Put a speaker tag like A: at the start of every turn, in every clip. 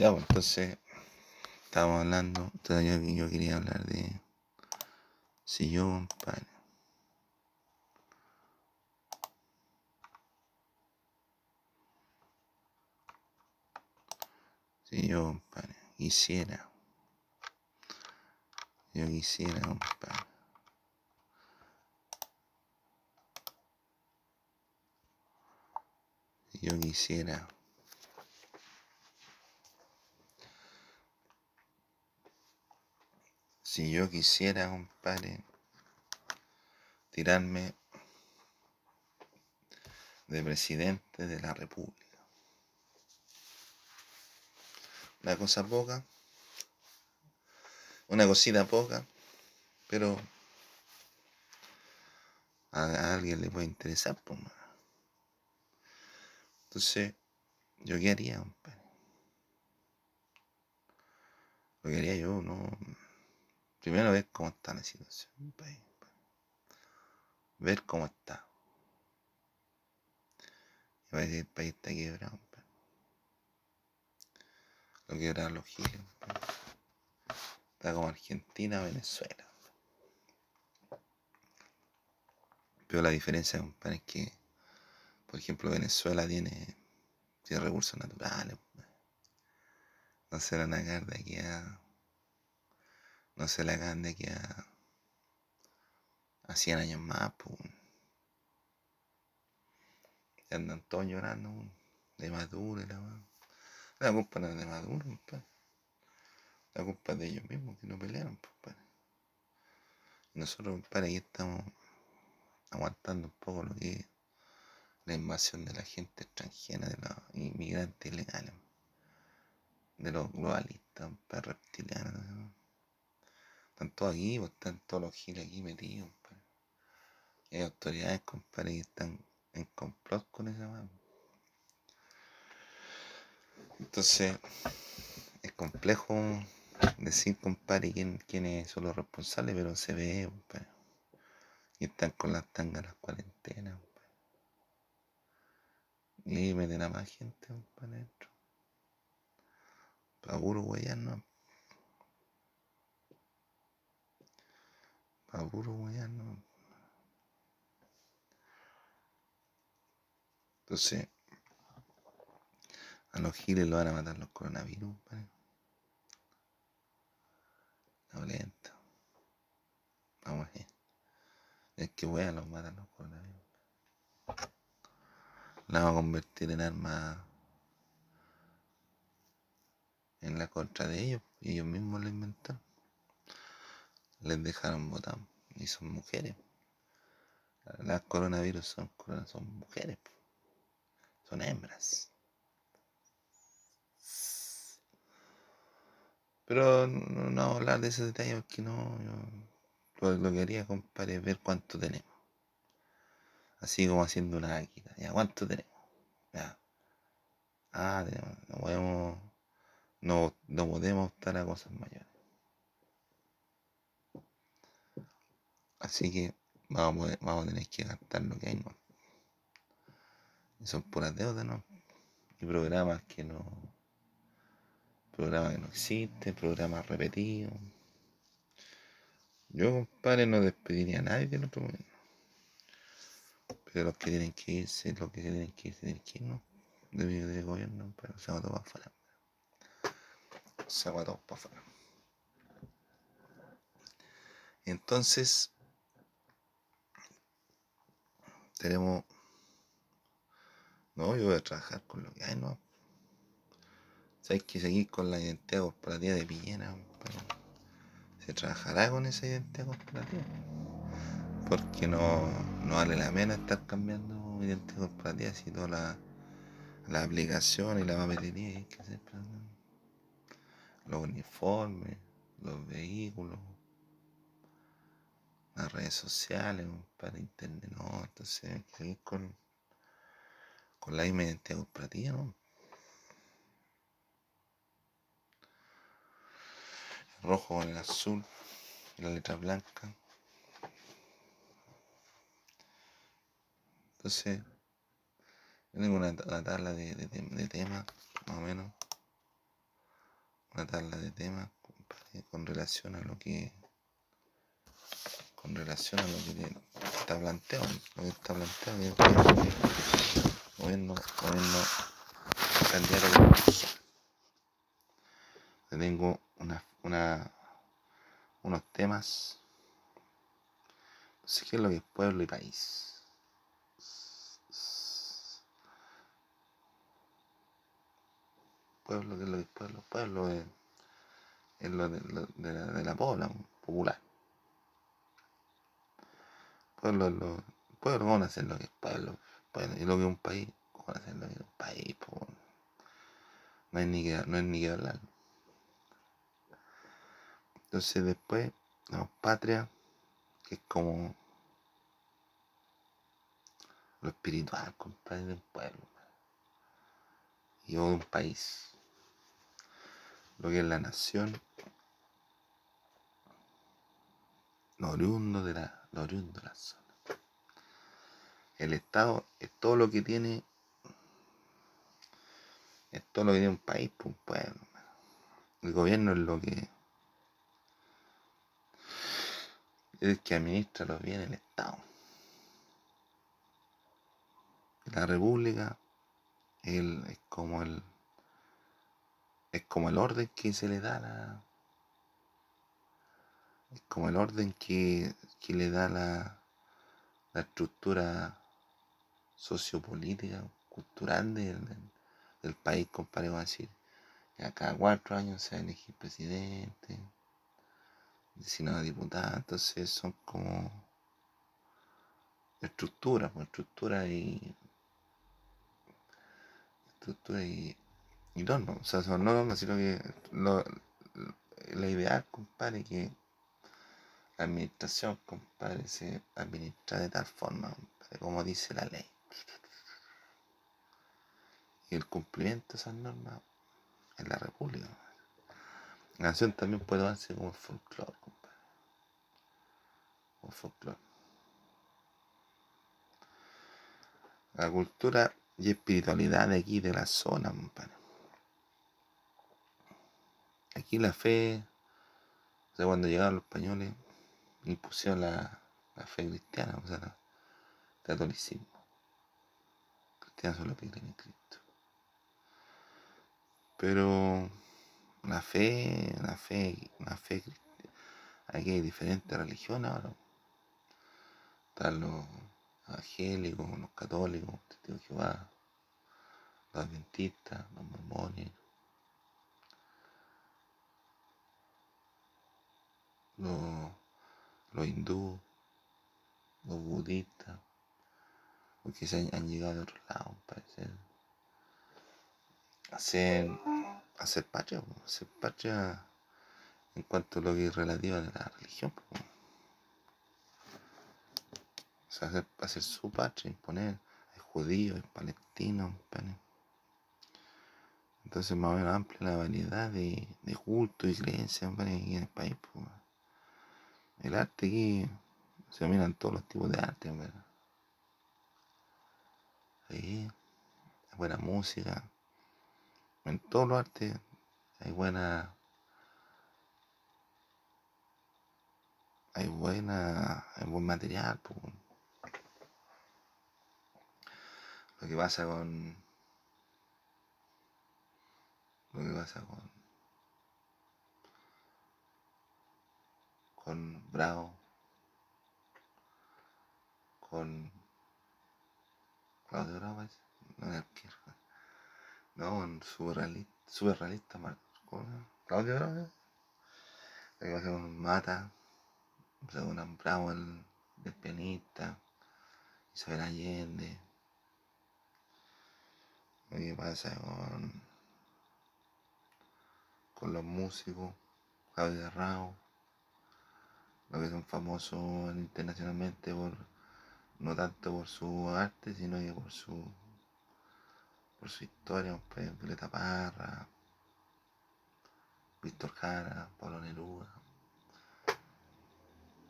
A: Ya, pues entonces, estábamos hablando, entonces yo, yo quería hablar de si yo, compadre. Si yo, compadre, quisiera, yo quisiera, compadre. Si yo quisiera Si yo quisiera, compadre, tirarme de presidente de la República. Una cosa poca, una cosita poca, pero a, alguien le puede interesar, pues, Entonces, ¿yo qué haría, compadre? Lo que haría yo, no Primero ver cómo está la situación Ver cómo está. Y a decir, el país está quebrado. Lo quebraron los giles. Está como Argentina, Venezuela. Pero la diferencia, es que, por ejemplo, Venezuela tiene, tiene recursos naturales. No se van a de aquí a no se le hagan de aquí a, a 100 años más, pues. Y andan todos llorando, de Maduro y la La culpa no es de Maduro, La culpa es de ellos mismos que no pelearon, pues, Y nosotros, compadre, aquí estamos aguantando un poco lo que es la invasión de la gente extranjera, de los inmigrantes ilegales, de los globalistas, reptilianos. Están todos aquí, pues, están todos los giles aquí metidos, compadre. hay autoridades, compadre, que están en complot con esa mano. Entonces, es complejo decir, compadre, quién, quiénes son los responsables, pero se ve, compadre. Y están con las tangas las cuarentenas, compadre. Y ahí meten más gente, compadre, adentro. Para no. A puro no. Entonces, a los giles lo van a matar los coronavirus, ¿vale? No lento. Vamos a ver. Es que weón los matan los coronavirus. La vamos a convertir en arma en la contra de ellos. Ellos mismos lo inventaron les dejaron votar y son mujeres. Las coronavirus son, son mujeres, son hembras. Pero no, hablar de ese detalle porque no, lo, que quería, compadre, es ver cuánto tenemos. Así como haciendo una máquina. Ya, ¿cuánto tenemos? Ya. Ah, tenemos, no podemos, no, no podemos optar a cosas mayores. Así que vamos a, vamos a tener que gastar lo que hay, ¿no? Y son puras deudas, ¿no? Y programas que no. Programas que no existen, programas repetidos. Yo, compadre, no despediría a nadie del otro mundo. Pero los que tienen que irse, los que tienen que irse, tienen que ir, ¿no? De mi de gobierno, pero se va todo para afuera. Se va todo para afuera. Entonces, tenemos. No, yo voy a trabajar con lo que hay, no. hay que seguir con la identidad corporativa de Piñera. ¿Se trabajará con esa identidad corporativa? Porque no, no vale la pena estar cambiando identidad corporativa si toda la, la aplicación y la papelería hay que hacer. Los uniformes, los vehículos las redes sociales, para internet, no, entonces hay con, con la misma identidad corporativa, ¿no? Rojo con el azul la letra blanca. Entonces, tengo una, tabla de, de, de temas, más o menos. una tabla de temas con relación a lo que con relación a lo que está planteado, lo que está planteado el gobierno, gobierno candidato tengo una, una, unos temas no sé qué es lo que es pueblo y país pueblo, que es lo que es pueblo? Pueblo es, lo de, la, de la población popular. Pueblo es lo. Pueblo, ¿cómo hacer lo que es pueblo? y lo que es un país, ¿cómo hacer lo que es un país? no, hay ni que, no hay ni que hablar. Entonces después, la patria, que es como lo espiritual, compadre, del pueblo. Y de un país lo que es la nación, lo oriundo de la, lo oriundo de la zona. El Estado es todo lo que tiene, es todo lo que tiene un país, pues, un pueblo. El gobierno es lo que es el que administra los bienes del Estado. La República es como el es como el orden que se le da la. Es como el orden que, le da la, la estructura sociopolítica, cultural del, del país, compadre, a decir. Que cada cuatro años se va a elegir presidente, senado diputado, entonces son como estructuras, pues estructura y estructura y y no, no, o sea, son normas, sino que lo, la idea, compadre, que administración, compadre, se administra de tal forma, como dice la ley. Y el cumplimiento de esas normas en la República. La nación también puede darse como folclore, compadre. Como folclore. La cultura y espiritualidad de aquí, de la zona, compadre. Aquí la fe, o cuando llegaron los españoles, impusieron la, fe cristiana, o sea, el catolicismo. Cristianos que creen en Cristo. Pero la fe, la fe, la fe cristiana, aquí hay diferentes religiones ahora. Están los evangélicos, los católicos, los testigos de Jehová, los adventistas, los mormones, los, los hindúes, los budistas, porque se han, llegado de otro lado, parece. Hacer, hacer patria, hacer patria en cuanto a lo que es relativo a la religión. Sea, hacer, su patria, imponer, hay judíos, hay palestinos, entonces más o menos amplia la variedad de, cultos y creencias en el país. Pues. El arte aquí se miran todos los tipos de arte, ¿verdad? Ahí hay buena música. En todos los artes hay buena. Hay buena. Hay buen material, pues. Lo que pasa con. Lo que pasa con con Bravo, con Claudio Bravo, no no, un surrealista, super realista, con Claudio Bravo, que pasa con Mata, con Bravo, el, el pianista, Isabel Allende, ¿qué pasa con, con los músicos, Claudio Rao, los que son famosos internacionalmente por no tanto por su arte sino por su por su historia pues Violeta Parra Víctor Jara Pablo Neruda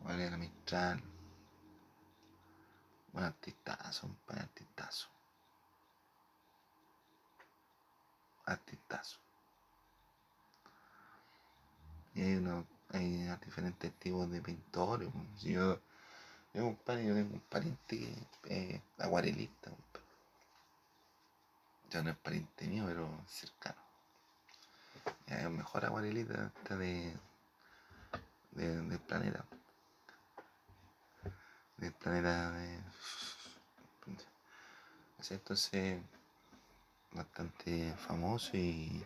A: Valeria Mistral. Buen artistazo un buen artistazo artistazo Y hay, hay diferentes tipos de pintores. Si yo, yo, yo tengo un pariente que es acuarelista. compadre. Ya no es pariente mío, pero cercano. Es el mejor acuarelista de, de- del planeta. Del planeta de... Entonces, bastante famoso y,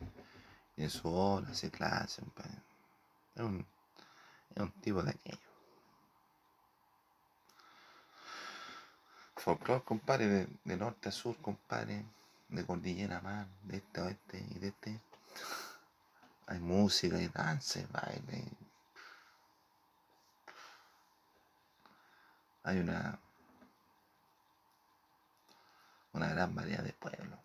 A: y en su obra hace clase. Es es un tipo de aquello. Folclore, compadre, de, de norte a sur, compadre, de cordillera a mar, de este a oeste y de este. Hay música, hay danza, hay baile. Hay una, una gran variedad de pueblos.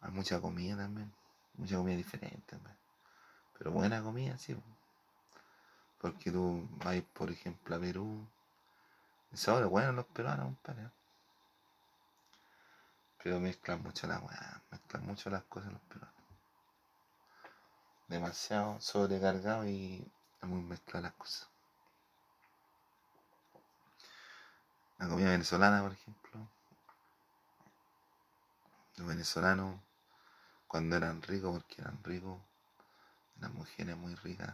A: Hay mucha comida también, mucha comida diferente. Pero buena comida, sí. Po. Porque tú vas, por ejemplo, a Perú. Y sobre bueno los peruanos, compadre. Pero mezclan mucho la weá, mezclan mucho las cosas los peruanos. Demasiado sobrecargado y es muy mezcladas las cosas. La comida venezolana, por ejemplo. Los venezolanos, cuando eran ricos, porque eran ricos, las mujeres muy ricas.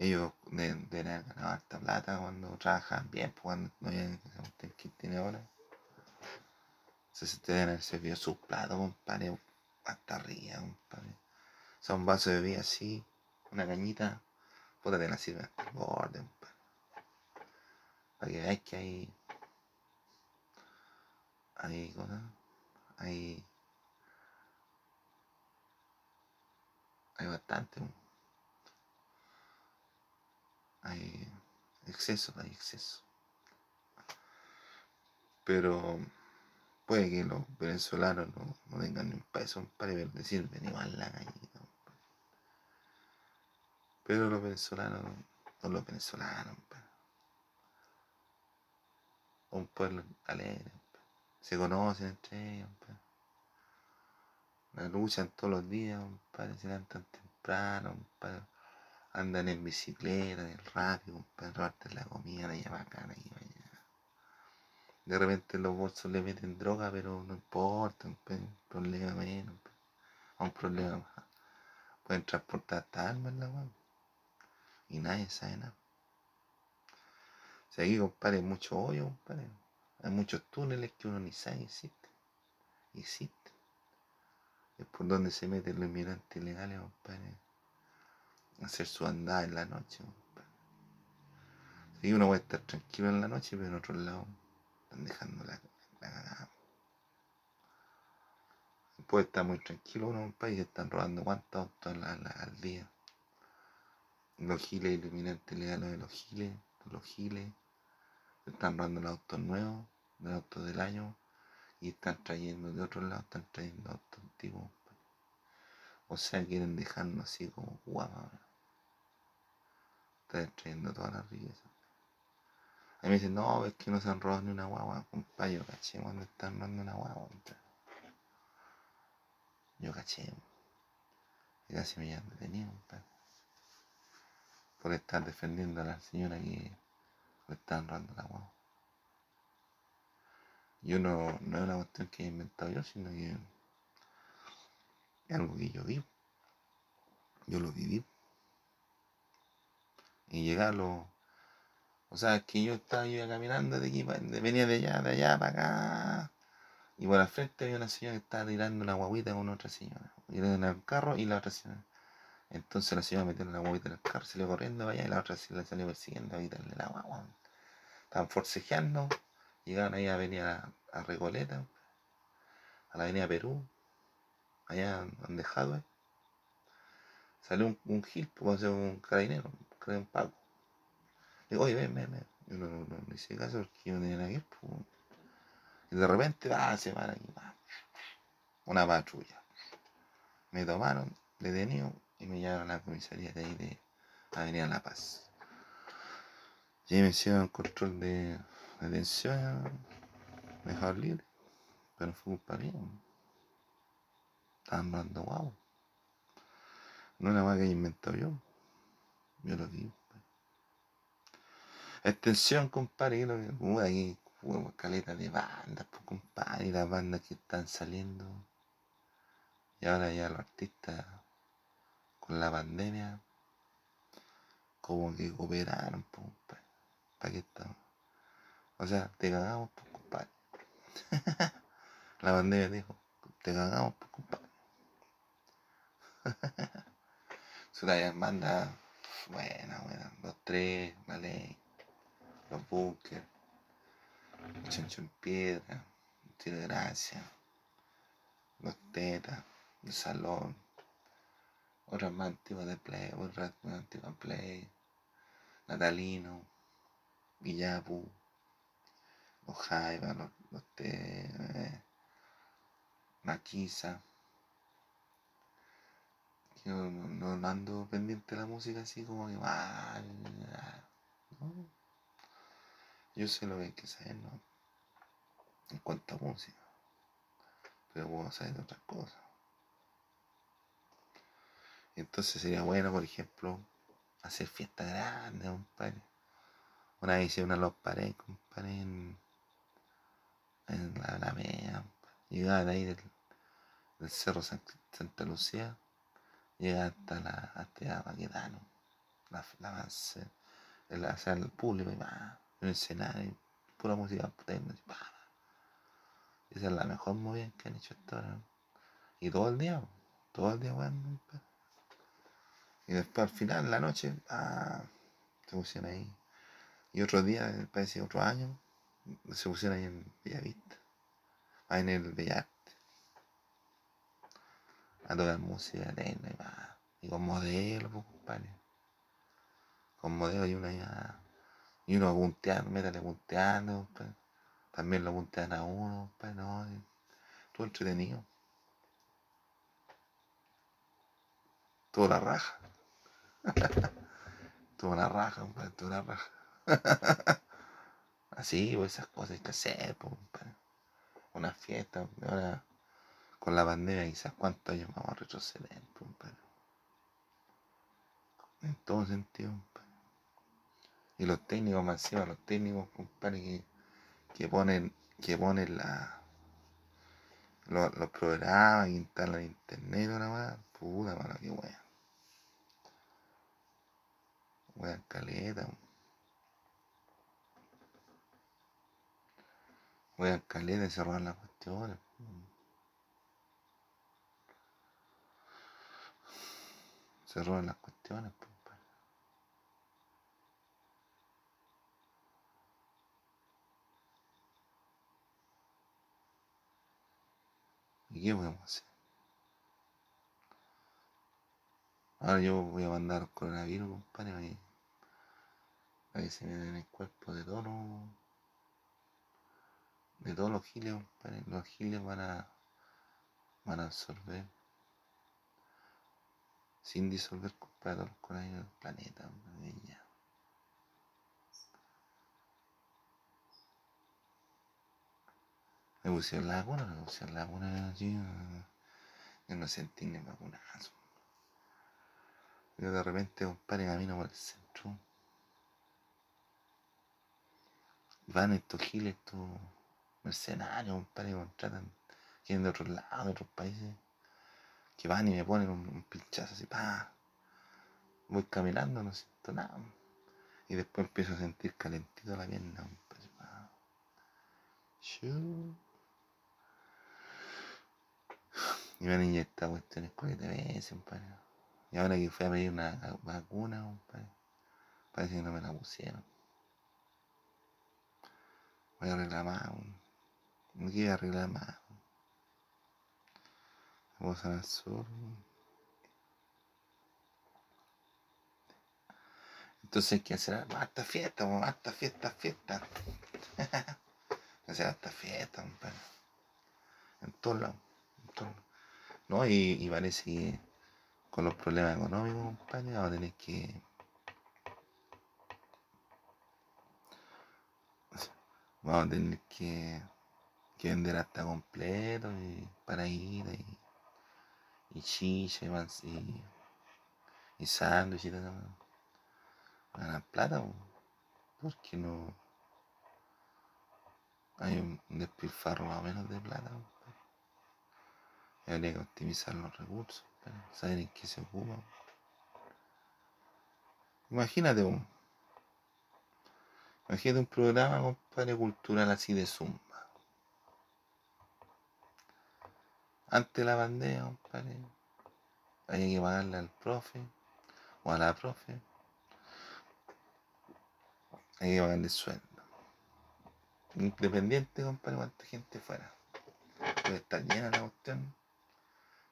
A: Ellos de- deben haber ganado harta plata cuando trabajaban bien, pues cuando no había esa cuestión que tiene ahora. Te deben haber servido sus platos, compadre, hasta arriba, compadre. O sea, un vaso de bebida así, una cañita, puta te la sirve hasta el borde, compadre. Para que veáis que hay. Hay cosas. Hay. Hay bastante. po. Hay exceso, hay exceso. Pero puede que los venezolanos no, no tengan ni un peso para ver decir igual la gallina. Pero los venezolanos son los venezolanos. Un pueblo alegre. Se conocen entre ellos. La luchan todos los días. Se levantan temprano. Andan en bicicleta, en el radio, compadre. Reparten la comida de allá acá, de allá. De repente en los bolsos le meten droga, pero no importa, compadre. Problema menos, un problema más. Pueden transportar hasta armas la weá. Y nadie sabe nada. O sea, aquí, compadre, hay mucho hoyo, compadre. Hay muchos túneles que uno ni sabe existen. Y existen. Es por donde se meten los inmigrantes ilegales, compadre. Hacer su andada en la noche. Sí, uno puede estar tranquilo en la noche, pero en otro lado están dejando la, la cagada. Puede estar muy tranquilo uno, compadre, y se están robando cuántos autos al, día. Los giles iluminantes ilegales de los giles, los giles. Están robando los autos nuevos, los autos del año, y están trayendo de otro lado, están trayendo autos antiguos. O sea, quieren dejarnos así como guapa. Están trayendo toda la riqueza. A me dicen, no, es que no se han robado ni una guagua, compadre. Yo caché cuando están robando una guagua. Yo caché. Y casi me llevan detenido, compadre. Por estar defendiendo a la señora que le estaban robando la guagua. Yo no, no es una cuestión que he inventado yo, sino que es algo que yo vivo. Yo lo viví. Y llegarlo. O sea, que yo estaba yo caminando de aquí, venía de allá, de allá para acá. Y por al frente había una señora que estaba tirando una guaguita con otra señora. Y en el carro y la otra señora. Entonces la señora metió la guaguita en el carro, salió corriendo allá y la otra se la salió persiguiendo a quitarle la guagua. Estaban forcejeando, llegaron ahí a avenida a Recoleta, a la avenida Perú, allá donde Jadwe. Salió un, un gil, pues, o sea, un carabinero, creo un paco. Le digo, oye, ven, ven, ven. Yo no, no, hice caso porque yo no tenía nada. Y de repente, ah, se para aquí, va. Una patrulla. Me tomaron detenido y me llevaron a la comisaría de ahí de Avenida La Paz. Y ahí me hicieron control de detención, me dejaron libre. Pero fue culpa mía. Estaban dando guau. No una weá que inventado yo. Lo digo. Extensión, compadre. Que, aquí, uh, caleta de bandas, pues, compadre. Y las bandas que están saliendo. Y ahora ya los artistas con la pandemia como que cooperaron, pues, compadre. ¿Para qué estamos? O sea, te cagamos, pues, compadre. la pandemia dijo, te cagamos, pues, compadre. Su banda buena, buena. Los tres, vale. Los bunkers. Chancho en piedra. Tiene gracia. Los tetas. El salón. Otras más antiguas de play. Otras más antiguas de play. Natalino. Villapu. Los Jaiba. Los, los te, eh, Maquisa yo no, no, ando pendiente de la música así como que mal. ¿no? Yo sé lo que hay que saber, ¿no? En cuanto a música. Pero puedo saber de otras cosas. Entonces sería bueno, por ejemplo, hacer fiestas grandes, compadre. Una vez hice una Los Paredes, compadre, en, en la Alameda. Llegaba ahí del, del Cerro Santa Lucía llega hasta la hasta Baquedano, la, la avance, el, sea, el público y va, en el escenario, pura música potente, esa es la mejor movida que han hecho hasta ahora. Y todo el día, todo el día bueno, y después al final, la noche, ah, se pusieron ahí. Y otro día, parece otro año, se pusieron ahí en Bellavista, ahí en el Bellavista a tocar música y. Y con modelo, pues, compadre. Con modelo y uno ya. Y uno punteando, métale punteando. También lo puntean a uno, compadre, no. todo entretenido. Toda la raja. toda la raja, compadre, toda la raja. Así, pues esas cosas hay que hacer, pues. Una fiesta, ahora con la pandemia quizás cuántos años vamos a retroceder, compadre. En todo sentido, compadre. Y los técnicos más encima, los técnicos, compadre, que, que ponen, que ponen la, los, los programas, que instalan internet, nada más, puta mano, qué wea. Wea caleta, wea caleta y cerrar las cuestiones. Se roban las cuestiones. Pues, ¿Y qué podemos hacer? Ahora yo voy a mandar coronavirus, compadre, para que se me en el cuerpo de todos de todos los giles, compadre. Los giles van a van a absorber sin disolver compadre con el del planeta, niña. Me pusieron la vacuna, me pusieron la vacuna, Yo no sentí ni vacunazo. Yo de repente, compadre, camino por el centro. Van estos giles, estos mercenarios, compadre, contratan, quieren de otros lados, de otros países que van y me ponen un, pinchazo así, pa. Voy caminando, no siento nada. Y después empiezo a sentir calentito la pierna. Pues, y me han inyectado cuestiones con veces, Y ahora que fui a pedir una vacuna, parece que no me la pusieron. Voy a reclamar, no quiero reclamar. Vamos al sur. Entonces hay que hacer hasta fiesta, hasta fiesta, fiesta. hacer hasta fiesta, compadre. En todos lados. ¿No? Y, y, parece que con los problemas económicos, compadre, vamos a tener que. Vamos a tener que, que vender hasta completo y para ir y y chicha y, y sándwich y todo. Ganar plata, porque no hay un despilfarro más o menos de plata. Habría que optimizar los recursos, saber en qué se ocupa. Imagínate un, imagínate un programa, compadre, cultural así de zumba. Antes de la pandemia, compadre, había que pagarle al profe o a la profe. Hay que pagarle sueldo. Independiente, compadre, cuánta gente fuera. Puede estar llena la cuestión.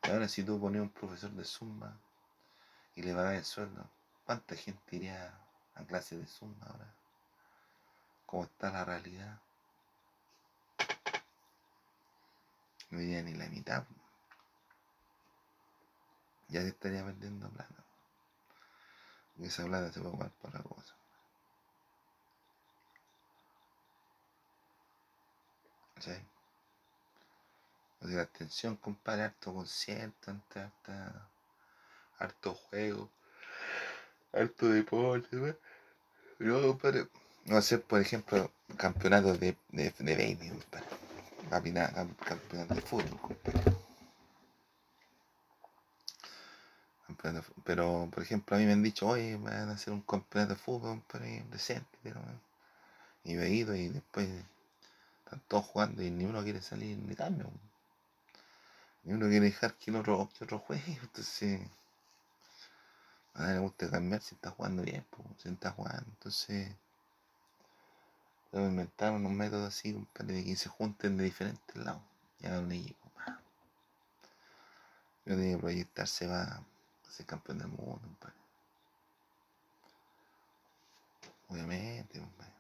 A: Y ahora si tú pones un profesor de Zumba y le pagas el sueldo, ¿cuánta gente iría a clase de Zumba ahora? ¿Cómo está la realidad? No iría ni la mitad. Ya se estaría perdiendo plata. Y esa plata se puede jugar para cosa. ¿Sí? O sea, atención, compadre, harto concierto, harto, harto juego, harto deporte, ¿no? No, compadre. No hacer, por ejemplo, campeonatos de, de, de baby, compadre. Campeonatos de fútbol, compadre. Pero, por ejemplo, a mí me han dicho, oye, van a hacer un campeonato de fútbol, decente, pero... Y he ido y después están todos jugando y ni uno quiere salir ni cambio. Ni uno quiere dejar que el otro, que otro juegue. Entonces, a nadie le gusta cambiar si está jugando bien, pues, si está jugando. Entonces, debo inventar unos métodos así, compadre, de que se junten de diferentes lados. Ya un equipo. Yo tengo que proyectarse va a ser campeón del mundo, compadre. Obviamente, compadre.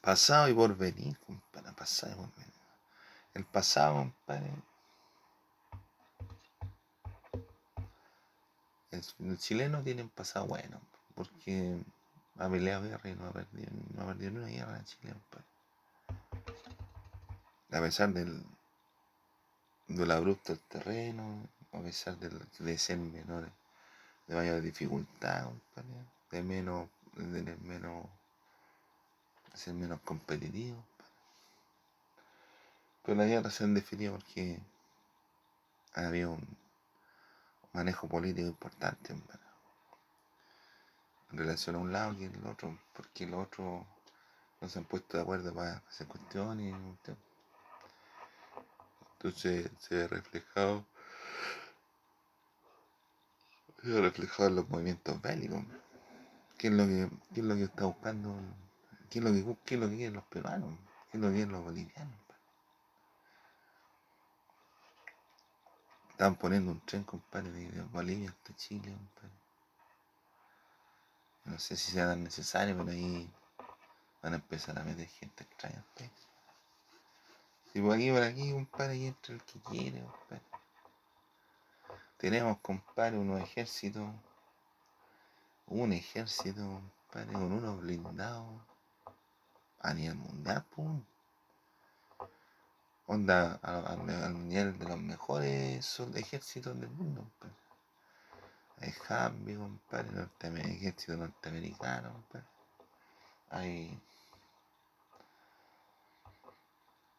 A: Pasado y por venir, compadre, pasado y por. El pasado, compadre. El, chileno tiene un pasado bueno, porque ha peleado guerra y no ha perdido, no ha perdido ni una guerra en Chile, compadre. A pesar del, del abrupto del terreno, a pesar de, ser menores, de mayor dificultad, compadre, de menos, de menos ser menos competitivo. Pero la guerra se han definido porque había un manejo político importante en relación a un lado y el otro, porque los otros no se han puesto de acuerdo para hacer cuestiones. Entonces se ve reflejado, se ve reflejado en los movimientos bélicos. ¿Qué es lo que, qué es lo que está buscando ¿Qué lo que, qué es lo que quieren los peruanos? ¿Qué es lo que quieren los bolivianos? Están poniendo un tren, compadre, de Bolivia hasta Chile, compadre. No sé si sea tan necesario, pero ahí van a empezar a meter gente extraña Si Si por aquí, por aquí, compadre, ahí entra el que quiere, compadre. Tenemos, compadre, unos ejércitos, un ejército, compadre, con unos blindados a nivel mundial, pum. Onda al nivel de los mejores ejércitos del mundo, compadre. Hay Hambi, compadre, norteamericano, ejército norteamericano, compadre. Hay.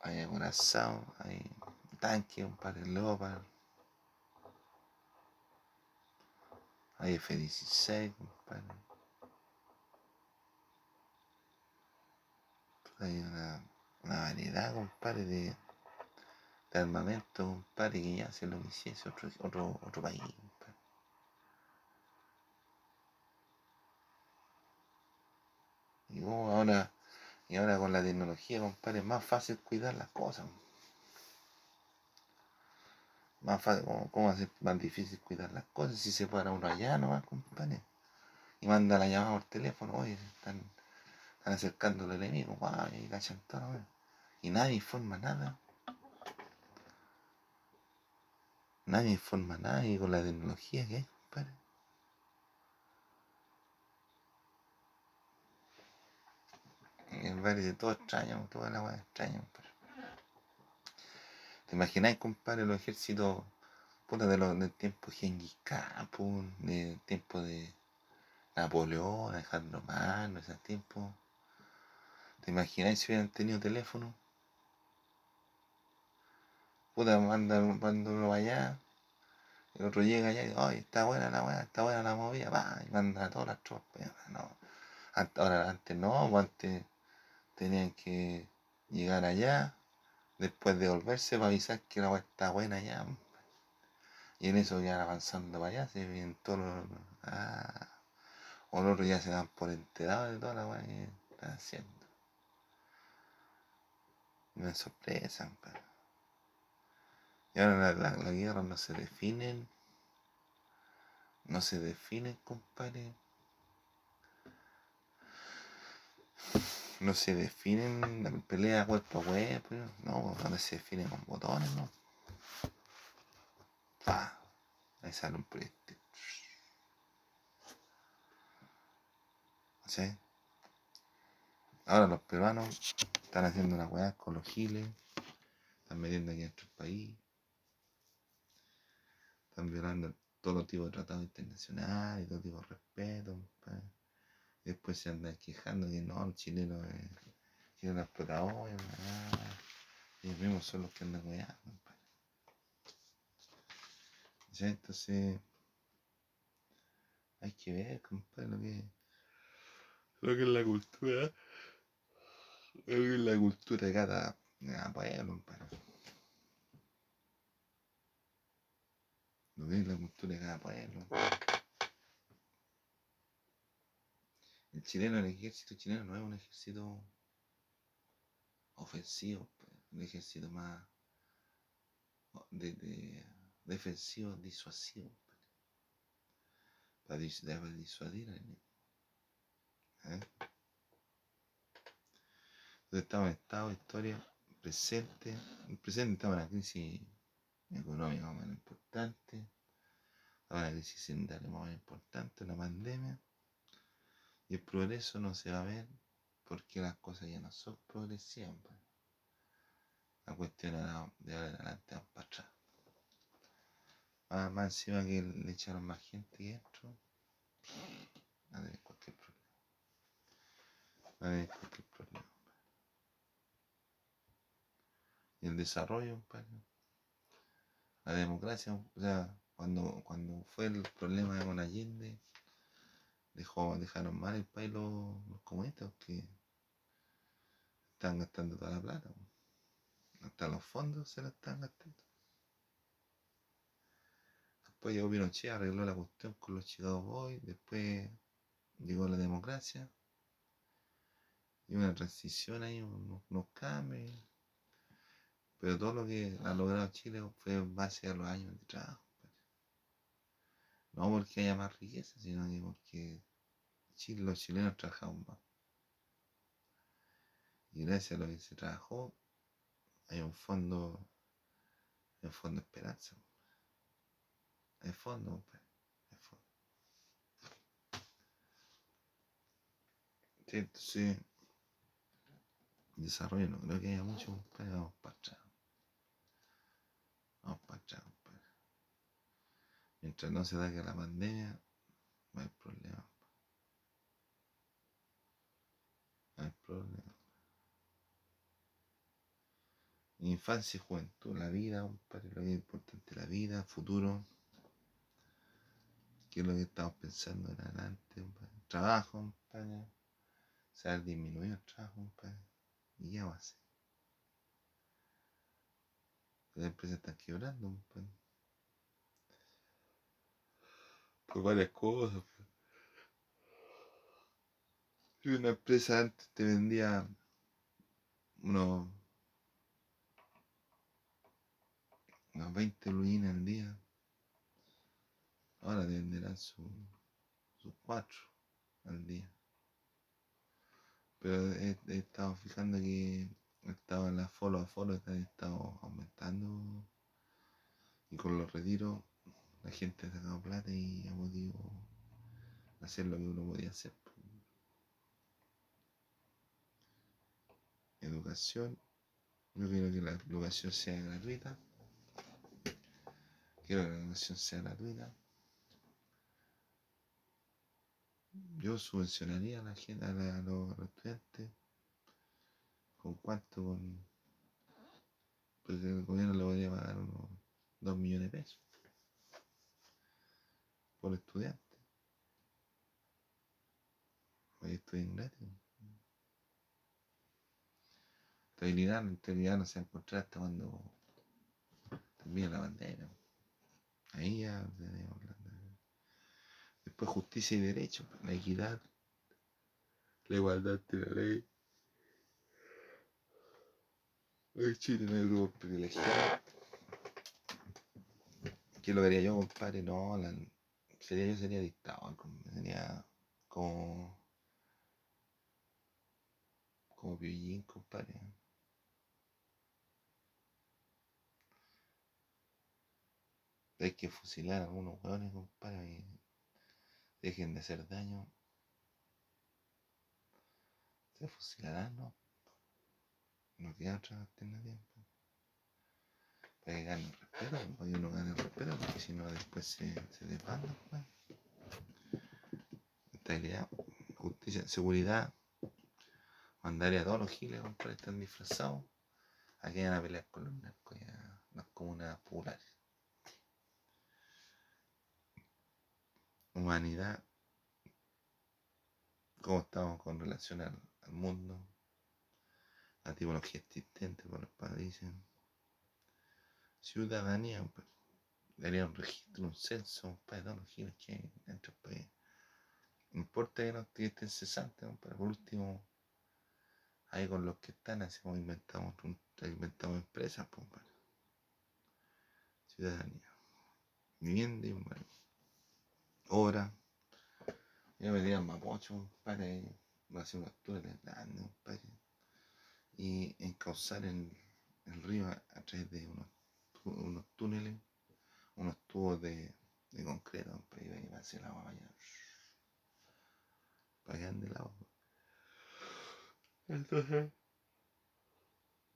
A: Hay acorazado, hay tanque, compadre, Leopard. Hay F-16, compadre. hay una, variedad, compadre, de, de armamento, compadre, que ya se lo hiciese otro, otro, otro país, Y ahora, y ahora con la tecnología, compadre, es más fácil cuidar las cosas. Más fácil, ¿cómo, a ser más difícil cuidar las cosas si se para uno allá nomás, compadre? Y manda la llamada por teléfono, oye, están están acercando al enemigo, y cachan todo, Y nadie informa nada. Nadie informa nada y con la tecnología que hay, compadre. Me parece todo extraño, toda la weá extraña, compadre. ¿Te imagináis, compadre, los ejércitos puta, de los, del tiempo Genghis Khan, del tiempo de Napoleón, Alejandro Magno, ese tiempo. ¿Te imagináis si hubieran tenido teléfono? Puta, mandan, mandan allá, el otro llega allá y dice, ay, está buena la weá, está buena la movida, va, y manda a todas las tropas. No. Ahora, antes no, pues antes tenían que llegar allá, después de volverse para avisar que la weá está buena allá. Y en eso ya avanzando para allá, se ven todos los. Ah, o los ya se dan por enterados de toda la weá que están haciendo. Me sorpresan, pero. Y ahora la, la, guerra no se definen. No se definen, compadre. No se definen la pelea cuerpo a cuerpo. No, no se definen con botones, no. Ah, ahí sale un proyecto. ¿Sí? Ahora los peruanos están haciendo una weá con los giles. Están metiendo aquí en nuestro país están violando todo tipo de tratados internacionales, todo tipo de respeto. Después se andan quejando que no, el chileno es, chileno explotador, y ellos mismos son los que andan weando. Entonces, hay que ver, compadre, lo que, lo que es la cultura, lo que es la cultura de cada, pueblo, compadre. Lo que es la cultura de cada pueblo. El chileno, el ejército chileno no es un ejército ofensivo, pues, un ejército más de, defensivo, disuasivo. Pues. Para, disuadir al enemigo. ¿Eh? Entonces estamos en estado historia presente. En presente estamos en la crisis económica más importante, una crisis sanitaria más importante, la pandemia, y el progreso no se va a ver porque las cosas ya no son progresivas. La cuestión era de ahora en adelante van para atrás. Más, encima que le echaron más gente que esto, va a tener cualquier problema. Va a tener cualquier problema. Y el desarrollo, padre la democracia, o sea, cuando, cuando fue el problema con Allende, dejó, dejaron mal el país los, comunistas que están gastando toda la plata. Hasta los fondos se la están gastando. Después llegó Pinochet, arregló la cuestión con los Chicago Boys, después llegó la democracia y una transición ahí, unos, unos cambios pero todo lo que ha logrado Chile fue en base a los años de trabajo. Pues. No porque haya más riqueza, sino que porque Chile, los chilenos trabajaron más. Y gracias a lo que se trabajó, hay un fondo, hay un fondo de esperanza. Hay fondo, pues. Hay fondo. Sí, entonces, desarrollo no creo que haya mucho, pero vamos para atrás. Vamos para atrás, compadre. Mientras no se da que la pandemia, no hay problema. No hay problema. Infancia y juventud, la vida, compadre, lo que es importante, la vida, futuro. ¿Qué es lo que estamos pensando en adelante? Trabajo, compadre. Se ha disminuido el trabajo. ¿Y ya va a ser? Las empresas están quebrando. Por varias cosas. Una empresa antes te vendía unos, unos 20 luines al día, ahora te venderán sus 4 al día. Pero he, he estado fijando que estaba en la follow a follow, está estado aumentando y con los retiros la gente ha sacado plata y ha podido hacer lo que uno podía hacer. Educación, yo quiero que la educación sea gratuita, quiero que la educación sea gratuita. Yo subvencionaría a la gente, a, la- a los, estudiantes. ¿Con cuánto? Con. Porque el gobierno le podría pagar unos 2 millones de pesos. Por estudiante. Hoy estudian gratis. Estabilidad, la estabilidad no se va a encontrar hasta cuando termine la bandera. Ahí ya tenemos la- Después justicia y derecho, la equidad, la igualdad ante la ley. En Chile no hay grupos privilegiados. ¿Qué lo haría yo, compadre? No, la- sería yo sería dictador, sería como como Piollín, compadre. Hay que fusilar a algunos hueones, compadre, y dejen de hacer daño. Se fusilarán, ¿no? No queda otra alternativa. Para que gane el respeto, que uno gane el respeto, porque si no después se, se desbandan, pues. Justicia, seguridad. Mandaré a todos los giles, compadre, están disfrazados. A que vayan a pelear con los narcos y a las comunas populares. Humanidad. ¿Cómo estamos con relación al, mundo? La tipología existente por los países. Ciudadanía, pues. Daría un registro, un censo, para todos los giles que hay dentro del país. No importa que no estén cesantes, compadre, por último, ahí con los que están, hacemos, inventamos, inventamos empresas, pues, compadre. Ciudadanía. Vivienda y bueno, obra. Yo me diría Mapocho, compadre, va a hacer unos túneles grandes, compadre. Y encauzar el, el río a, través de unos, unos túneles, unos tubos de, de concreto, y va a hacer la agua allá. Para que ande el agua. Entonces,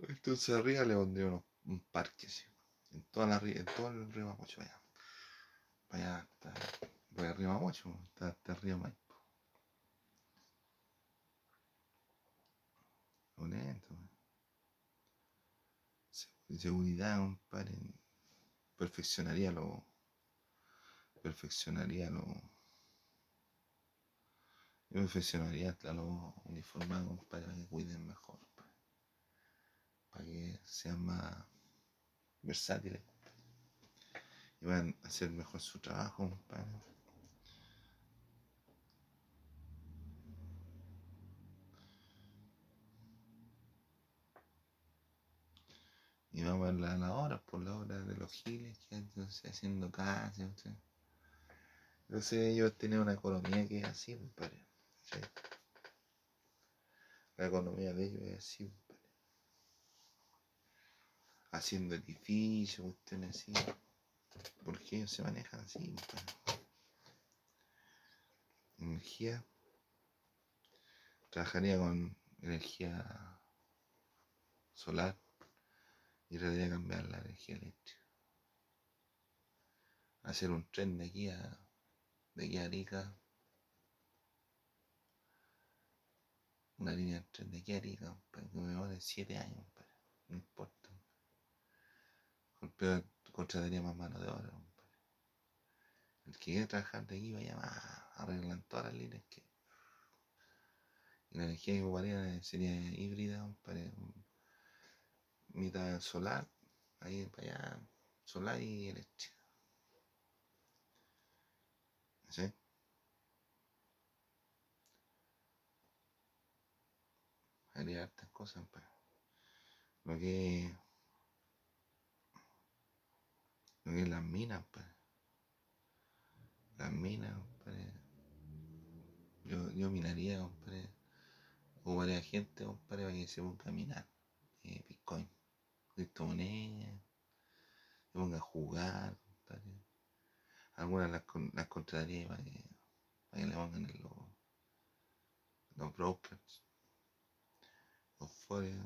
A: entonces arriba le pondría unos- un parque, en, toda la, en todo el río Mapocho, allá. Allá hasta, río Mapocho, hasta, hasta el río Maipo. Honesto, Seguridad, compadre. Perfeccionaría lo. Perfeccionaría lo. Yo perfeccionaría hasta los uniformados, para que cuiden mejor. Para que sean más versátiles. Y van a hacer mejor su trabajo, compadre. Y vamos a ver la- las horas, por las horas de los giles andan haciendo casas. ¿sí? Entonces ellos tienen una economía que es así. La economía de ellos es así. Haciendo edificios, cuestiones así. Porque ellos se manejan así. Energía. Trabajaría con energía solar y trataría de cambiar la energía eléctrica. Hacer un tren de aquí a, de aquí a Arica. Una línea de tren de aquí a Arica, para que me demore 7 años, no importa. Pero contrataría más mano de obra. El que quiere trabajar de aquí vaya más, arreglan todas las líneas que. La energía que ocuparía sería híbrida. Mitad solar, ahí para allá, solar y eléctrica. ¿Sí? Haría hartas cosas, pues. Lo que lo que es las minas, pues. Las minas, compadre. Yo, yo minaría, compadre. Ocuparía gente, compadre, para que se ponga a minar. eh, Bitcoin. Criptomonedas. Se ponga a jugar, compadre. Algunas las, las contrataría para que, para que le pongan en los, los brokers. Los forex.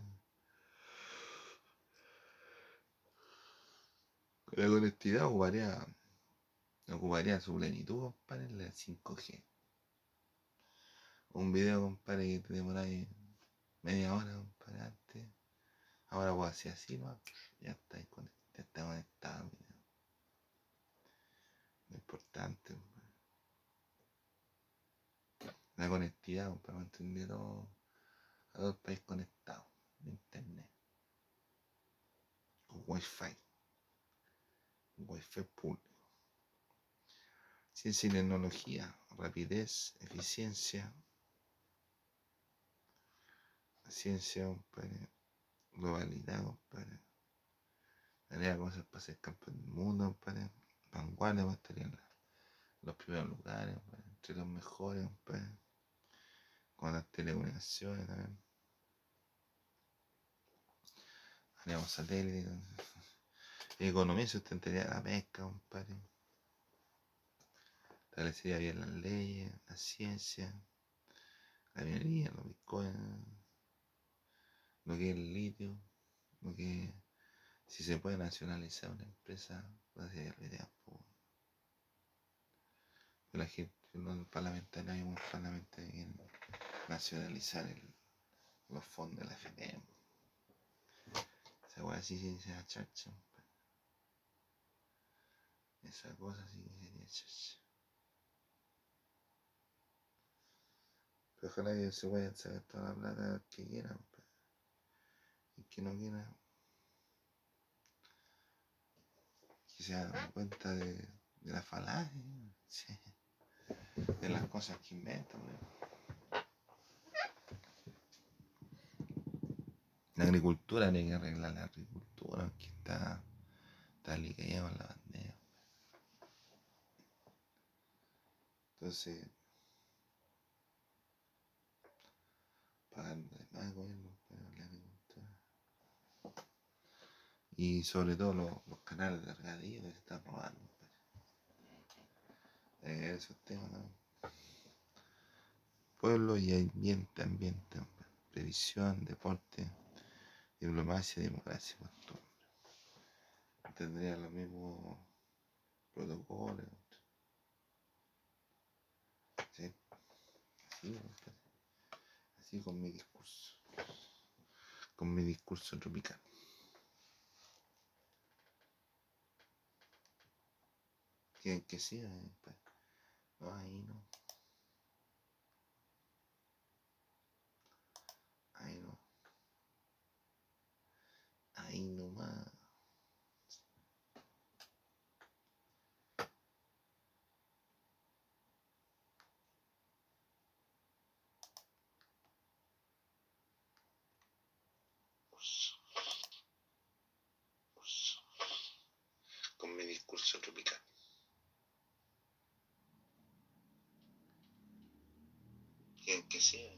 A: La conectividad ocuparía, ocuparía su plenitud, compadre, en la 5G. Un video, compadre, que te demoráis media hora, compadre, antes. Ahora puedo hacer así, ¿no? Ya está, ya está conectado video. Lo importante, compadre. La conectividad, compadre, mantener todo, a todo el país conectado. Internet. Con wifi. Wi-Fi público. Ciencia y tecnología, rapidez, eficiencia. Ciencia, Globalidad, compadre. Haría cosas para ser campeón del mundo, compadre. Vanguardia, va a estar en los primeros lugares, compadre. Entre los mejores, compadre. Con las telecomunicaciones también. Haríamos satélites. Economía de la pesca, compadre. Establecería bien las leyes, la ciencia, la minería, los bitcoins, lo que es el litio, lo que si se puede nacionalizar una empresa, puede ser la idea. Pero la gente, los parlamentarios, hay un parlamentario que nacionalizar los fondos de la FPM. Esa weá sí se la chacha. Esa cosa sí que sería chacha. Pero ojalá que se a sacar toda la plata que quieran. Y que no quiera. Que se hagan cuenta de, de la falacia. Sí. De las cosas que inventan. La agricultura tiene que arreglar la agricultura, que está, está ligada con la bandera. Entonces, pagando más gobierno para la agricultura. Y sobre todo los, los canales de regadío que se están robando. Eh, esos temas también. Pueblo y ambiente, ambiente, previsión, deporte, diplomacia, democracia, costumbre. Tendría los mismos protocolos. ¿sí? Así, así con mi discurso. Con mi discurso tropical. Que, que eh, pues. No, ahí no. Ahí no. Ahí nomás. Con mi discurso tropical. Que, sea.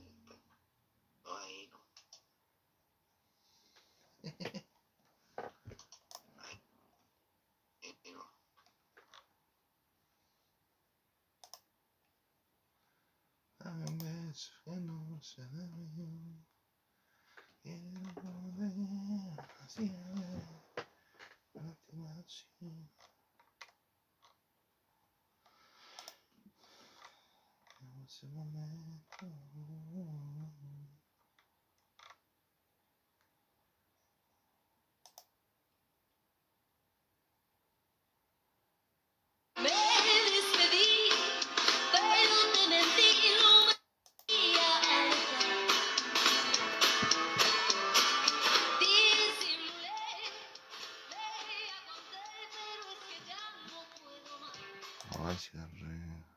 B: держи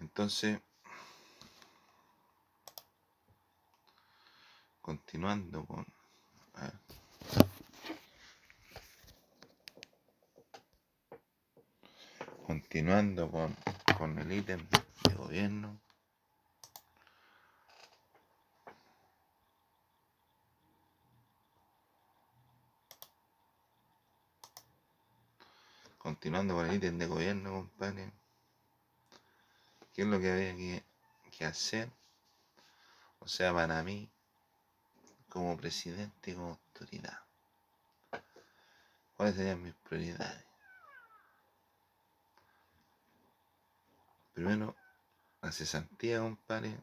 A: Entonces, continuando con... a ver. Continuando con, con el ítem de gobierno. Continuando con el ítem de gobierno, compadre. ¿Qué es lo que había que, hacer? O sea, para mí, como presidente y como autoridad. ¿Cuáles serían mis prioridades? Primero, la cesantía, compadre,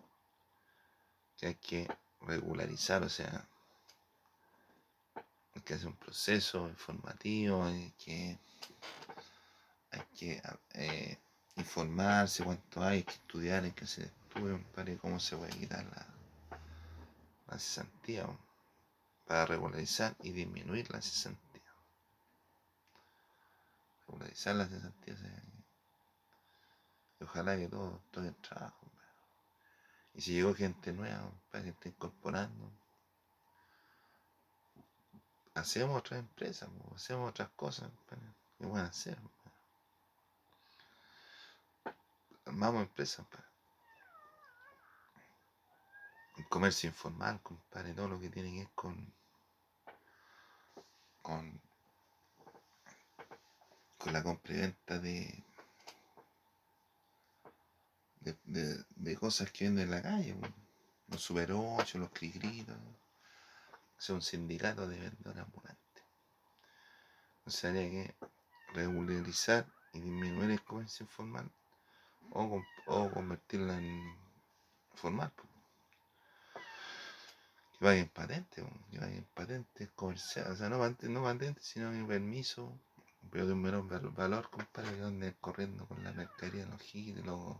A: que hay que regularizar, o sea, hay que hacer un proceso informativo, hay que, hay que eh, informarse cuánto hay, hay que estudiar, hay que hacer estudios, compadre, cómo se puede quitar la, la cesantía, para regularizar y disminuir la cesantía. Regularizar la cesantía, y ojalá que todo, todo el trabajo. Y si llegó gente nueva, para que esté incorporando, hacemos otras empresas, hacemos otras cosas que pueden hacer. Compadre. Armamos empresas, compadre. El comercio informal, compadre, todo lo que tiene que ver con, con, con la compra y venta de, de, de- cosas que venden en la calle, los super 8, los crigritos, es un sindicato de vendedores ambulantes. Entonces habría que regularizar y disminuir el comercio informal o, o convertirla en formal. Que vaya en patente, que vaya en patente comercial, o sea, no patente, no patente, sino en permiso, pero de un menor val- valor, compadre, que ande corriendo con la mercadería de los giles, de los,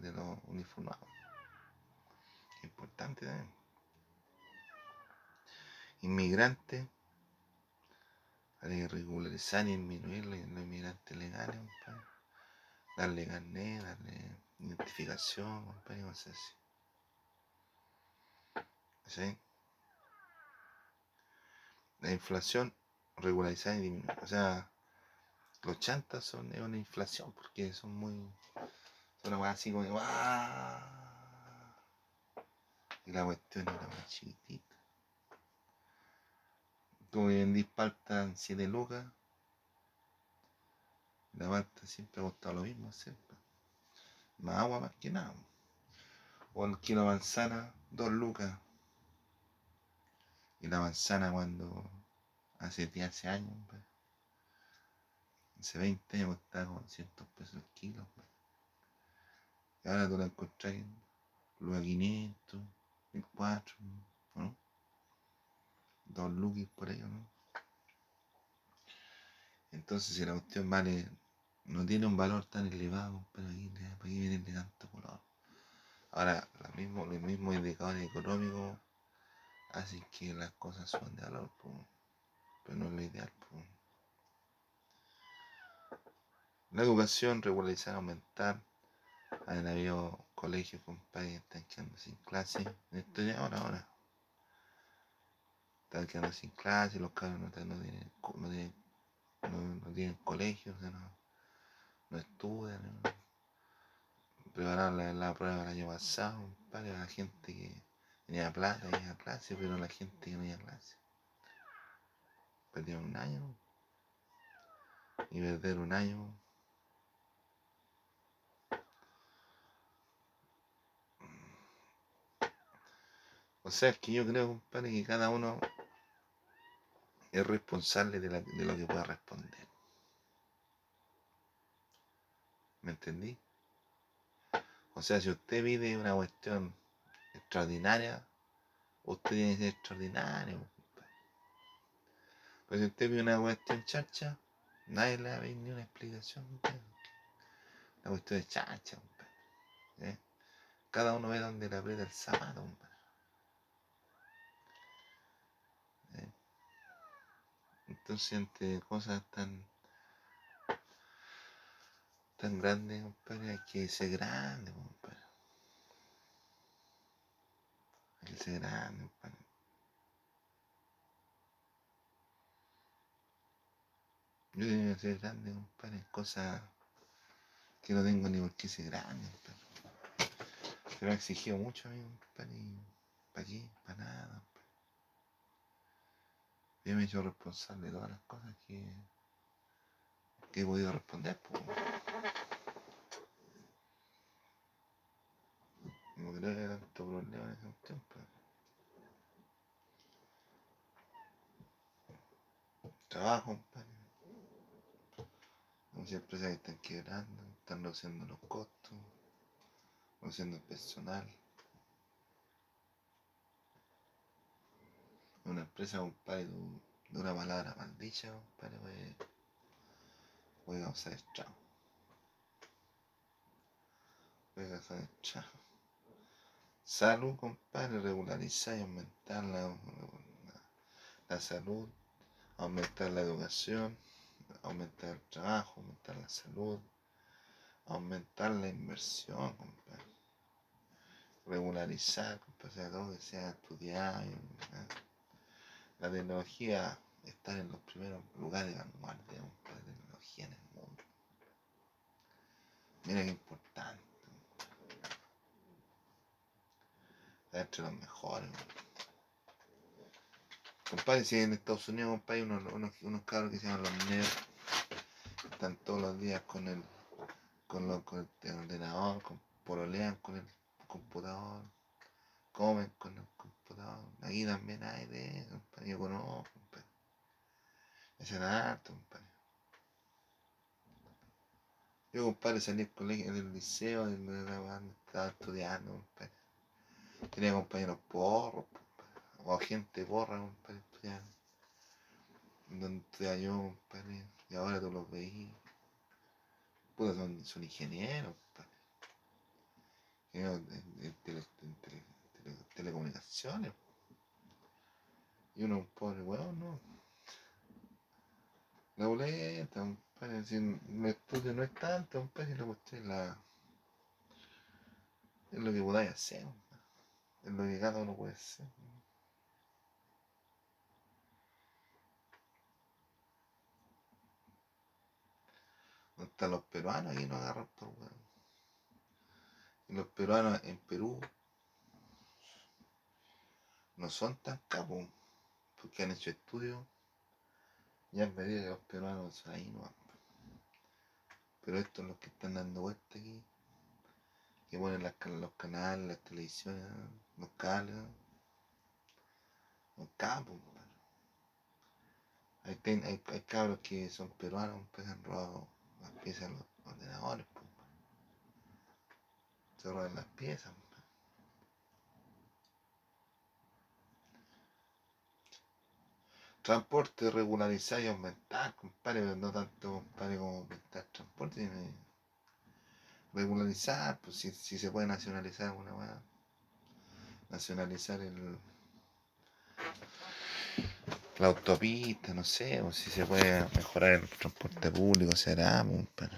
A: de los uniformados. Importante también. Inmigrantes, hay que regularizar y disminuir los inmigrantes legales, compadre. Darle carnet, darle identificación, compadre, cosas así. ¿Sí? La inflación regularizada y disminuir. O sea, los chantas son es una inflación porque son muy. Son una así como. Y la cuestión era más chiquitita. Tú vendís palta en 7 lucas. La palta siempre ha costado lo mismo siempre. Más agua más que nada. O el kilo de manzana, 2 lucas. Y la manzana cuando hace 10 hace años, pues, hace 20 años costaba como 200 pesos el kilo. pues. Y ahora tú la encontrás en lucas 500, 1004, ¿no? Dos lucas por ahí, ¿no? Entonces si la cuestión vale, no tiene un valor tan elevado, pero aquí, le- ¿para qué viene de tanto color? Ahora, los mismos indicadores económicos hacen que las cosas suban de valor, pues, pero no es lo ideal. pues. La educación, regularizar, aumentar. Han habido colegios, compadre, que están quedando sin clase. Esto ya ahora, ahora. Están quedando sin clase, los cabros no, no tienen, no, tienen, no, tienen colegio, o sea, no estudian. ¿no? Prepararon la, la prueba el año pasado, compadre, la gente que tenía plata iba a clase, pero la gente que no iba a clase. Perdieron un año. Y perder un año O sea, es que yo creo, compadre, que cada uno es responsable de, la- de lo que pueda responder. ¿Me entendí? O sea, si usted pide una cuestión extraordinaria, usted tiene que ser extraordinario. Pero si usted pide una cuestión chacha, nadie le va a ni una explicación. La cuestión es chacha. ¿eh? Cada uno ve donde le aprieta el zapato. ¿eh? Entonces, entre cosas tan tan grande, compadre, hay que ser grande, compadre. Hay que ser grande, compadre. Yo tengo que ser grande, compadre, cosas que no tengo ni por qué ser grande, compadre. Se me ha exigido mucho a mí, compadre, y ¿para qué? Para nada. Yo me he hecho responsable de todas las cosas que, que he podido responder, pues. No creo que haya tanto problema en ese tiempo. Trabajo, compadre. Muchas empresas que están quebrando, están reduciendo los costos, reduciendo el personal. Una empresa, compadre, de una palabra maldicha, compadre, puede, puede causar estrago. Puede causar estrago. Salud, compadre, regularizar y aumentar la, la, salud, aumentar la educación, aumentar el trabajo, aumentar la salud, aumentar la inversión, compadre. Regularizar, compadre, todo que sea estudiado. y, ¿eh? La tecnología está en los primeros lugares de vanguardia, compadre, tecnología en el mundo. Mira qué importante. Entre los mejores. Compadre, si en Estados Unidos, compadre, unos, unos, unos cabros que se llaman los nerds, están todos los días con el, con, lo- con el ordenador, con, pololean con el computador, comen con el computador. Aquí también hay de eso, compadre, yo conozco, compadre. Harto, compadre. Yo, compadre, salí del colegio, del liceo, de la estaba estudiando, compadre. Tenía compañeros porros, o gente porra, compadre, estudiando. Donde estudiaba yo, compadre, y ahora tú los veis. Puta, son, son ingenieros, compadre. Ingenieros de tele- tele- tele- telecomunicaciones. Y uno, un pobre weón, ¿no? La boleta, compadre, si el estudio no es tanto, compadre, si la cuestión es la... Es lo que podáis hacer. Es lo que cada uno puede hacer. ¿Dónde están los peruanos? Aquí no agarran por weón. Y los peruanos en Perú no son tan capos, porque han hecho estudios y han medido que los peruanos ahí no Pero estos los que están dando vuelta aquí, que ponen los canales, las televisiones, los cables, los compadre. Hay, hay, hay cabros que son peruanos, pues han robado las piezas de los ordenadores, pues. Se roban las piezas, Transporte regularizar y aumentar, compadre, pero no tanto, compadre, como aumentar transporte, regularizar, pues si, se puede nacionalizar alguna weá, nacionalizar el la autopista, no sé, o si se puede mejorar el transporte público, será, pero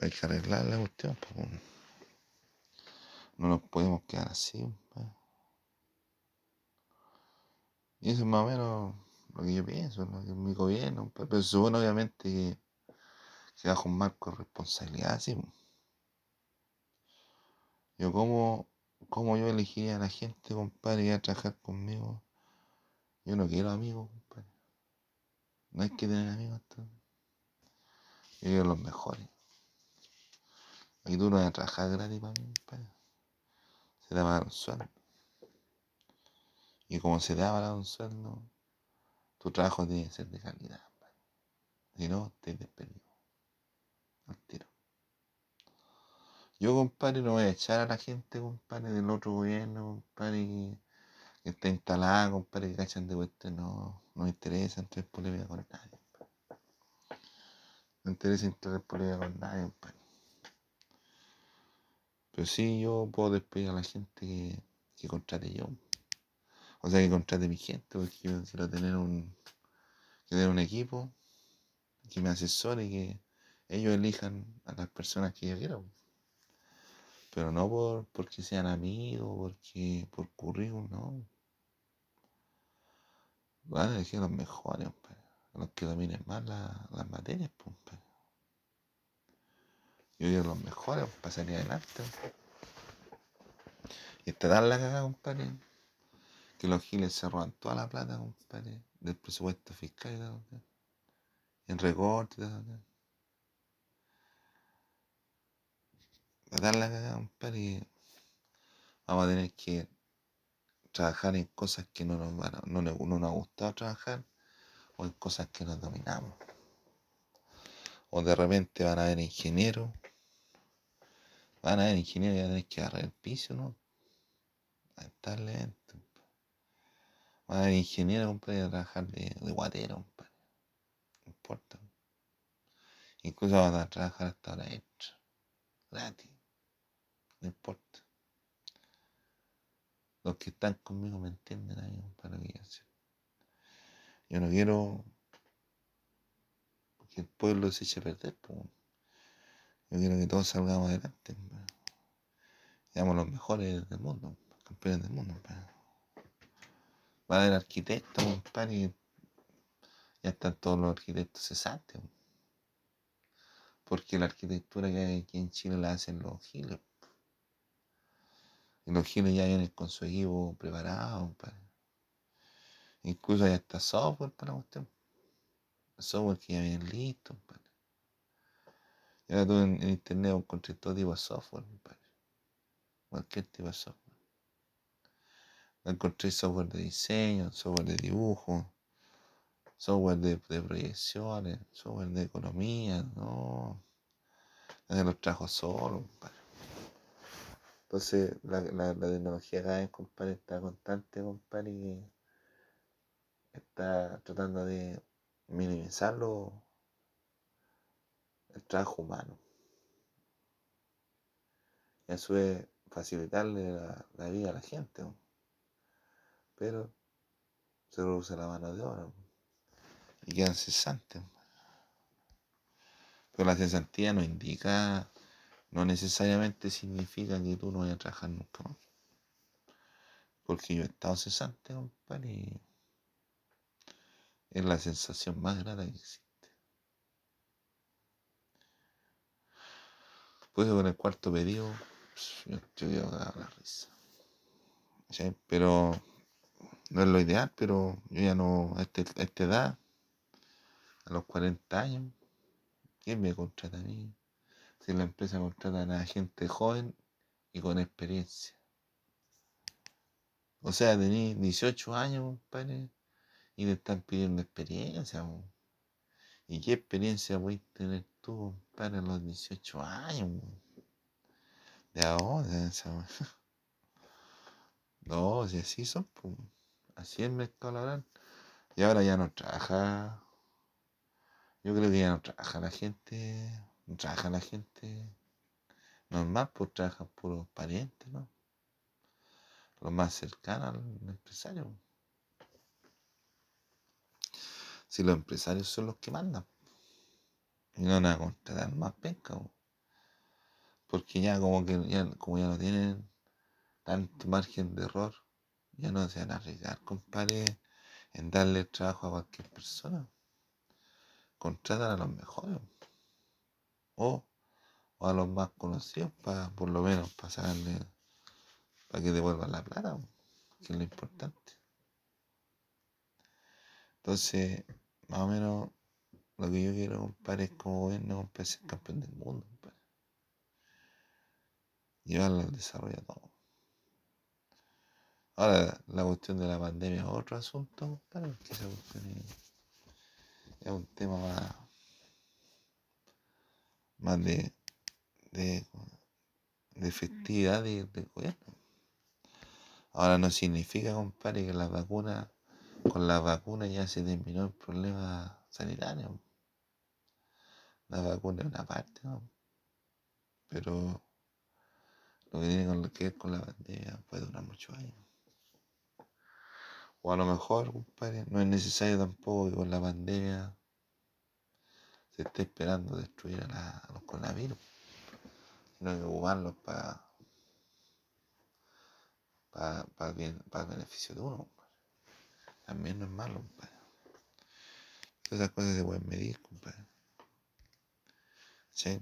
A: hay que arreglar la cuestión, pues, no nos podemos quedar así, pues. Y eso es más o menos lo que yo pienso, lo que es mi gobierno, pero se supone obviamente que, bajo un marco de responsabilidad, sí. Yo como, como yo elegiría a la gente, compadre, que a trabajar conmigo. Yo no quiero amigos, compadre. No hay que tener amigos. Yo quiero los mejores. Aquí tú no vas a trabajar gratis para mí, compadre. Se te va a dar un sueldo. Y como se te va a dar un sueldo, tu trabajo tiene que ser de calidad. Si no, te despedido. Al tiro. Yo, compadre, no voy a echar a la gente, compadre, del otro gobierno, compadre, que, está instalada, compadre, que cachan de vuelta. No, no me interesa entrar en polémica con nadie. No me interesa entrar en polémica con nadie, compadre. Pero sí, yo puedo despedir a la gente que, que contrate yo. O sea, que contrate mi gente, porque yo quiero tener un, tener un equipo que me asesore y que ellos elijan a las personas que yo quiero. Pero no por porque sean amigos, porque por currículum, no. Van a elegir los mejores, a los que dominen más la- las materias, pues. Yo quiero los mejores salir adelante. Y está tan la cagada, compadre, que los giles se roban toda la plata, compadre, del presupuesto fiscal y ¿no? en recorte y ¿no? La compadre, vamos a tener que trabajar en cosas que no nos, van a- no, no nos ha gustado trabajar o en cosas que nos dominamos. O de repente van a haber ingenieros, van a haber ingenieros y van a tener que agarrar el piso, ¿no? Lamentablemente. Van a haber ingenieros, compadre, a trabajar de, de guatero, compadre. No importa. Incluso van a trabajar hasta hora extra. Gratis. No importa. Los que están conmigo me entienden ahí, compadre, que yo. Yo no quiero que el pueblo se eche a perder, po. Yo quiero que todos salgamos adelante. Seamos los mejores del mundo, campeones del mundo. po. Va a haber ya están todos los arquitectos cesantes. po. Porque la arquitectura que hay aquí en Chile la hacen los giles. Y los giles ya vienen con su equipo preparado, compadre. Incluso ya está software para cuestión. Software que ya viene listo, compadre. Y ahora tú en, en internet encontré todo tipo de software, compadre. Cualquier tipo de software. Encontré software de diseño, software de dibujo, software de, proyecciones, software de economía, no. Los trajo solo, compadre. Entonces, la, la, la tecnología cada compadre, está constante, compadre, y está tratando de minimizar lo- el trabajo humano. Y a su vez facilitarle la, la vida a la gente. ¿no? Pero se reduce la mano de obra. Y quedan cesantes. Pero la cesantía no indica, no necesariamente significa que tú no vayas a trabajar nunca más. Porque yo he estado cesante, compadre, y es la sensación más grata que existe. Pues con el cuarto pedido, yo estoy a la risa. Pero no es lo ideal, pero yo ya no, a, este- a esta edad, a los 40 años, ¿quién me contrata a mí? Si la empresa contrata a gente joven y con experiencia. O sea, tenés 18 años, compadre, y te están pidiendo experiencia. ¿Y qué experiencia puedes tener tú, compadre, a los 18 años? De ahora, esa. No, si así son, pues. Así es el mercado laboral. Y ahora ya no trabaja. Yo creo que ya no trabaja la gente. No trabaja la gente normal, pues trabajan puros parientes, ¿no? Los más cercanos al empresario. Si los empresarios son los que mandan. Y no van a más penca, po. porque ya como que ya, como ya no tienen tanto margen de error, ya no se van a arriesgar, compadre, en darle trabajo a cualquier persona. Contratan a los mejores. O, o a los más conocidos, para por lo menos para sacarle, para que devuelvan la plata, que es lo importante. Entonces, más o menos, lo que yo quiero, compadre, es como gobierno, compadre, ser campeón del mundo, compadre. Llevarlo al desarrollo a todo. Ahora, la cuestión de la pandemia es otro asunto, compadre, porque esa cuestión es, un tema más, más de, de, de efectividad de- del gobierno. Ahora no significa, compadre, que las vacunas, con las vacunas ya se terminó el problema sanitario. La vacuna es una parte, ¿no? Pero lo que tiene que ver con la pandemia puede durar muchos años. O a lo mejor, compadre, no es necesario tampoco que con la pandemia se está esperando destruir a, la- a los coronavirus, sino que ocuparlos para para el, bien- para el beneficio de uno. compadre. También no es malo, compadre. Todas esas cosas se pueden medir, compadre. ¿Sí?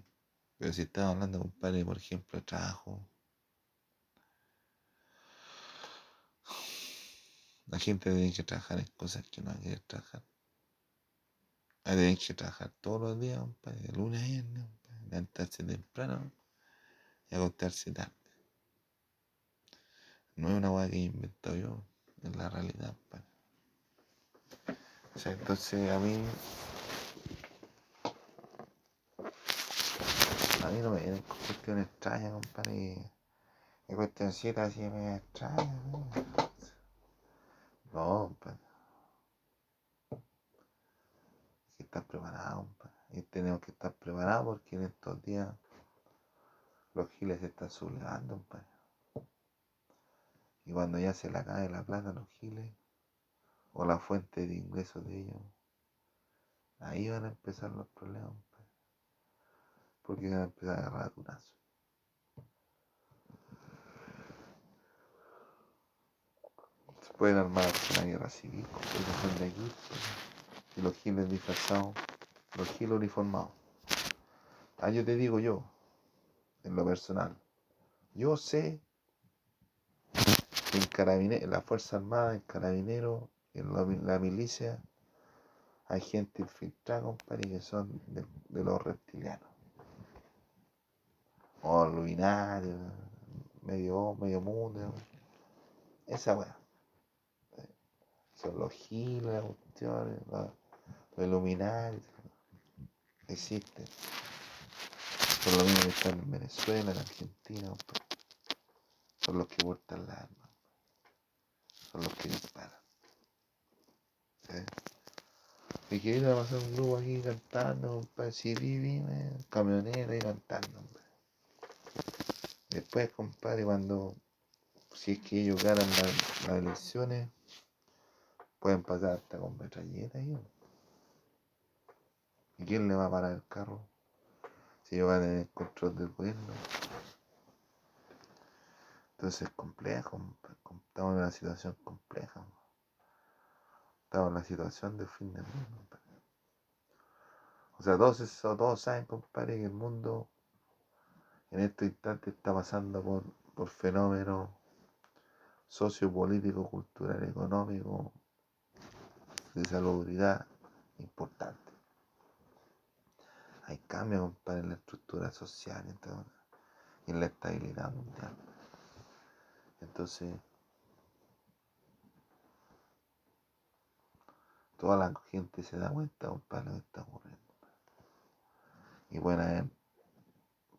A: Pero si estamos hablando, compadre, por ejemplo, de trabajo, la gente tiene que trabajar en cosas que no quiere trabajar. Hay tienen que trabajar todos los días, compadre, de lunes a viernes, levantarse temprano y acostarse tarde. No es una hueá que he inventado yo, es la realidad. O sea, entonces a mí. A mí no me vienen cuestiones extrañas, compadre. Y, cuestioncitas así me extrañas, ¿no? No, compadre. Hay que estar preparado, compadre. Y tenemos que estar preparados porque en estos días los giles se están sublevando, compadre. Y cuando ya se le acabe la plata a los giles, o la fuente de ingresos de ellos, ahí van a empezar los problemas. Porque van a empezar a agarrar atunazo. Pueden armar una guerra civil, son de aquí, y los giles disfrazados, los giles uniformados. Ah, yo te digo yo, en lo personal, yo sé que en la Fuerza Armada, en Carabineros, en la, mi- la milicia, hay gente infiltrada, compadre, que son de, de los reptilianos. O luminarios, medio, medio mundo. Esa weá. Los giles, las cuestiones, los, iluminarios. Existen. Son los mismos que están en Venezuela, en Argentina. Son los que portan las armas. Son los que disparan. ¿sí? Y que ir a pasar un grupo aquí cantando, compadre, si vive, camionero ahí cantando, hombre. Después, compadre, cuando, si es que ellos ganan la- las elecciones, pueden pasar hasta con metralleta ahí. hombre. ¿Y quién le va a parar el carro? Si ellos van tener el control del gobierno. Entonces es complejo, estamos en una situación compleja. Estamos en la situación del fin del mundo. O sea, todos, todos saben, compadre, que el mundo en este instante está pasando por, por fenómenos sociopolíticos, cultural, económico, de salubridad importantes. Hay cambios, compadre, en la estructura social y en todo, y en la estabilidad mundial. Entonces, toda la gente se da cuenta, compadre, de lo que está ocurriendo. Y pueden haber,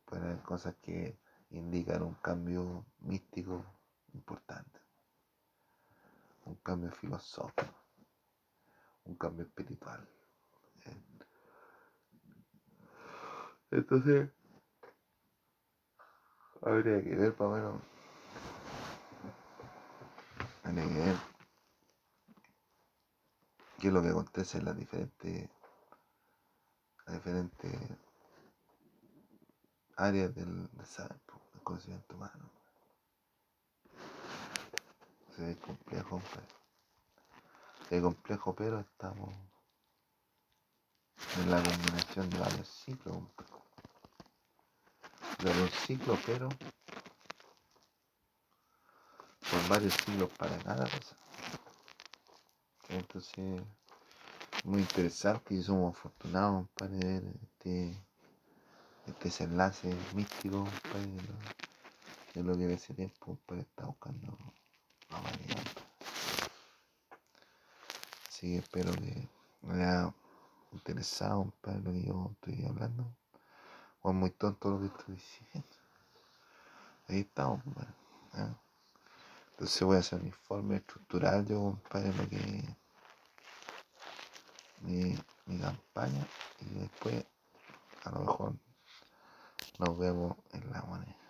A: pueden haber cosas que indican un cambio místico importante, un cambio filosófico, un cambio espiritual. ¿eh? Entonces, habría que ver, para menos, habría que ver qué es lo que acontece en las diferentes, las diferentes áreas del, del saber, del conocimiento humano. Se ve complejo. Ve complejo, pero estamos en la combinación de varios ciclos. De un ciclo, pero por varios siglos para cada cosa. Entonces, muy interesante y somos afortunados, de ver este, este desenlace místico, de lo, de que en ese tiempo, compadre, está buscando la. Así que espero que me haya interesado, compadre, lo que yo estoy hablando. O es muy tonto lo que estoy diciendo. Ahí estamos, compadre. ¿ah? Entonces voy a hacer mi informe estructural yo, compadre, lo que mi, mi campaña y después a lo mejor nos vemos en la moneda.